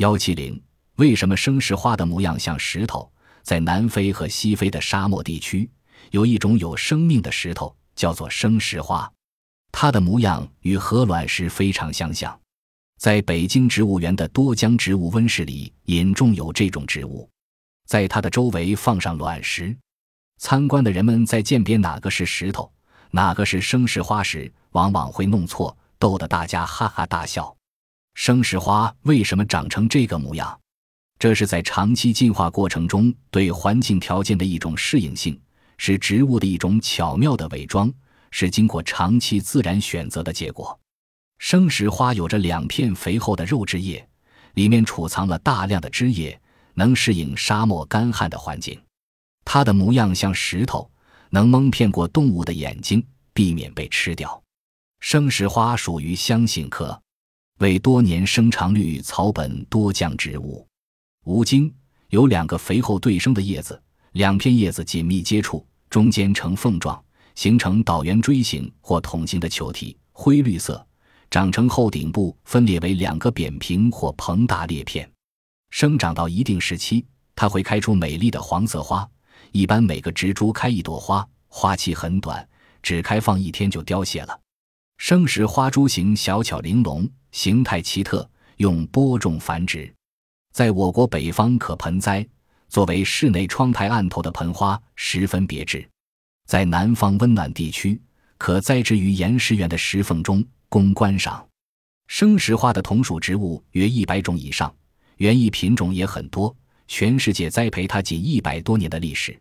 幺七零，为什么生石花的模样像石头？在南非和西非的沙漠地区，有一种有生命的石头，叫做生石花，它的模样与鹅卵石非常相像。在北京植物园的多浆植物温室里，引种有这种植物，在它的周围放上卵石。参观的人们在鉴别哪个是石头，哪个是生石花时，往往会弄错，逗得大家哈哈大笑。生石花为什么长成这个模样？这是在长期进化过程中对环境条件的一种适应性，是植物的一种巧妙的伪装，是经过长期自然选择的结果。生石花有着两片肥厚的肉质叶，里面储藏了大量的汁液，能适应沙漠干旱的环境。它的模样像石头，能蒙骗过动物的眼睛，避免被吃掉。生石花属于香杏科，为多年生长绿草本多浆植物。无茎，有两个肥厚对生的叶子，两片叶子紧密接触，中间呈缝状，形成倒圆锥形或筒形的球体，灰绿色，长成后顶部分裂为两个扁平或膨大裂片。生长到一定时期，它会开出美丽的黄色花，一般每个植株开一朵花，花期很短，只开放一天就凋谢了。生时花株形小巧玲珑，形态奇特，用播种繁殖。在我国北方可盆栽，作为室内窗台案头的盆花十分别致；在南方温暖地区，可栽植于岩石园的石缝中供观赏。生石花的同属植物约一百种以上，园艺品种也很多。全世界栽培它仅一百多年的历史。